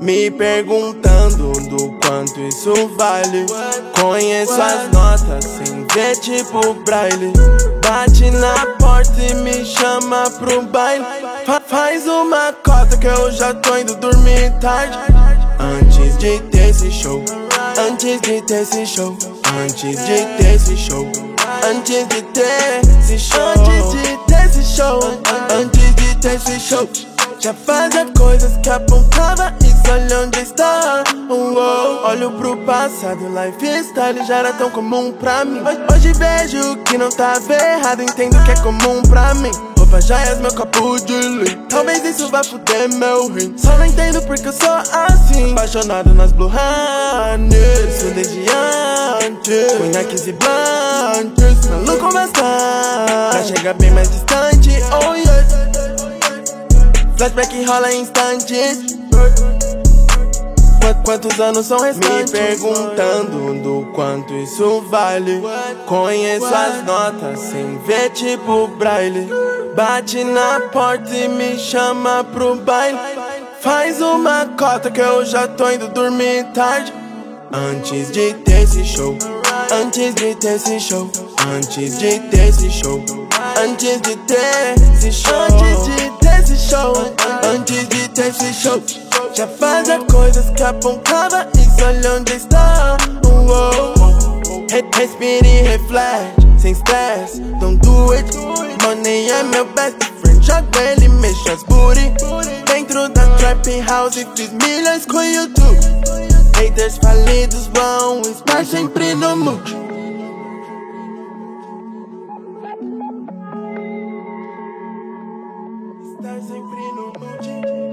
Me perguntando do quanto isso vale. Conheço as notas sem ver tipo braille. Bate na porta e me chama pro baile. Fa faz uma cota que eu já tô indo dormir tarde. Antes de ter esse show, antes de ter esse show, antes de ter esse show, antes de ter esse show, antes de ter esse show, antes de ter esse show. Já fazia coisas que apontava isso, olha onde está. Oh, Olho pro passado, lifestyle já era tão comum pra mim. Hoje vejo que não tava errado, entendo que é comum pra mim. Roupa joias, meu copo de leite Talvez isso vá fuder meu rim. Só não entendo porque eu sou assim. Apaixonado nas Blue Honey Sou desde antes. Conhaques e blanches Maluco bastante Pra chegar bem mais distante, oh yeah. Flashback rola instantes Quantos anos são restantes? Me perguntando do quanto isso vale. Conheço as notas sem ver tipo braille. Bate na porta e me chama pro baile. Faz uma cota que eu já tô indo dormir tarde. Antes de ter esse show Antes de ter esse show Antes de ter esse show Antes de ter esse show. Antes de ter esse show Antes de ter esse show Já fazia coisas que apontava Isso olha onde está. Oh, oh. Respire e reflete Sem stress, don't do it. Money é meu best friend. Joga ele, mexe as booty. Dentro da trap house Fiz milhões com YouTube. Haters falidos vão estar sempre no mood. Estar sempre no mood